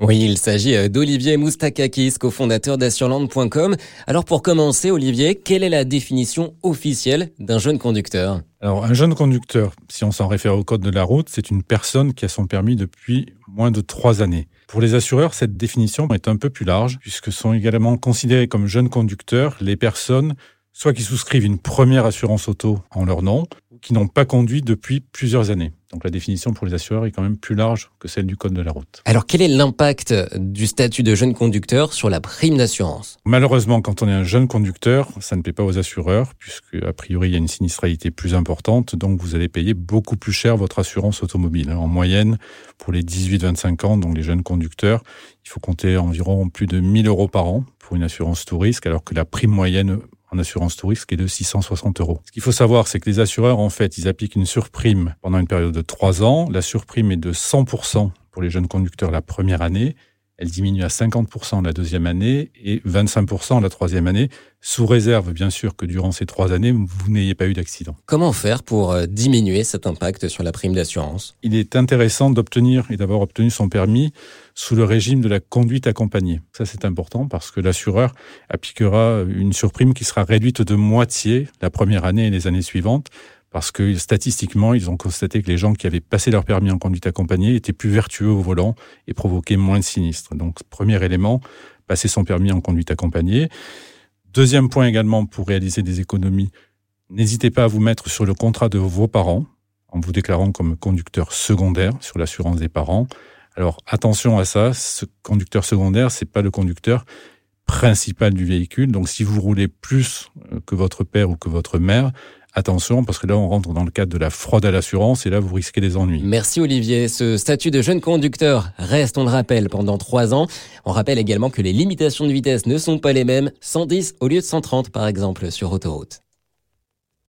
Oui, il s'agit euh, d'Olivier Moustakakis, cofondateur d'assurland.com. Alors pour commencer, Olivier, quelle est la définition officielle d'un jeune conducteur? Alors un jeune conducteur, si on s'en réfère au code de la route, c'est une personne qui a son permis depuis moins de trois années. Pour les assureurs, cette définition est un peu plus large, puisque sont également considérés comme jeunes conducteurs les personnes soit qui souscrivent une première assurance auto en leur nom, qui n'ont pas conduit depuis plusieurs années. Donc la définition pour les assureurs est quand même plus large que celle du Code de la route. Alors quel est l'impact du statut de jeune conducteur sur la prime d'assurance? Malheureusement, quand on est un jeune conducteur, ça ne paie pas aux assureurs, puisque a priori il y a une sinistralité plus importante, donc vous allez payer beaucoup plus cher votre assurance automobile. En moyenne, pour les 18-25 ans, donc les jeunes conducteurs, il faut compter environ plus de 1000 euros par an pour une assurance tout risque, alors que la prime moyenne en assurance touriste qui est de 660 euros. Ce qu'il faut savoir, c'est que les assureurs, en fait, ils appliquent une surprime pendant une période de trois ans. La surprime est de 100% pour les jeunes conducteurs la première année elle diminue à 50% la deuxième année et 25% la troisième année, sous réserve bien sûr que durant ces trois années, vous n'ayez pas eu d'accident. Comment faire pour euh, diminuer cet impact sur la prime d'assurance? Il est intéressant d'obtenir et d'avoir obtenu son permis sous le régime de la conduite accompagnée. Ça c'est important parce que l'assureur appliquera une surprime qui sera réduite de moitié la première année et les années suivantes parce que statistiquement, ils ont constaté que les gens qui avaient passé leur permis en conduite accompagnée étaient plus vertueux au volant et provoquaient moins de sinistres. Donc, premier élément, passer son permis en conduite accompagnée. Deuxième point également, pour réaliser des économies, n'hésitez pas à vous mettre sur le contrat de vos parents en vous déclarant comme conducteur secondaire sur l'assurance des parents. Alors attention à ça, ce conducteur secondaire, c'est pas le conducteur principal du véhicule. Donc si vous roulez plus euh, que votre père ou que votre mère, attention parce que là on rentre dans le cadre de la fraude à l'assurance et là vous risquez des ennuis. Merci Olivier. Ce statut de jeune conducteur reste, on le rappelle, pendant trois ans. On rappelle également que les limitations de vitesse ne sont pas les mêmes, 110 au lieu de 130 par exemple sur autoroute.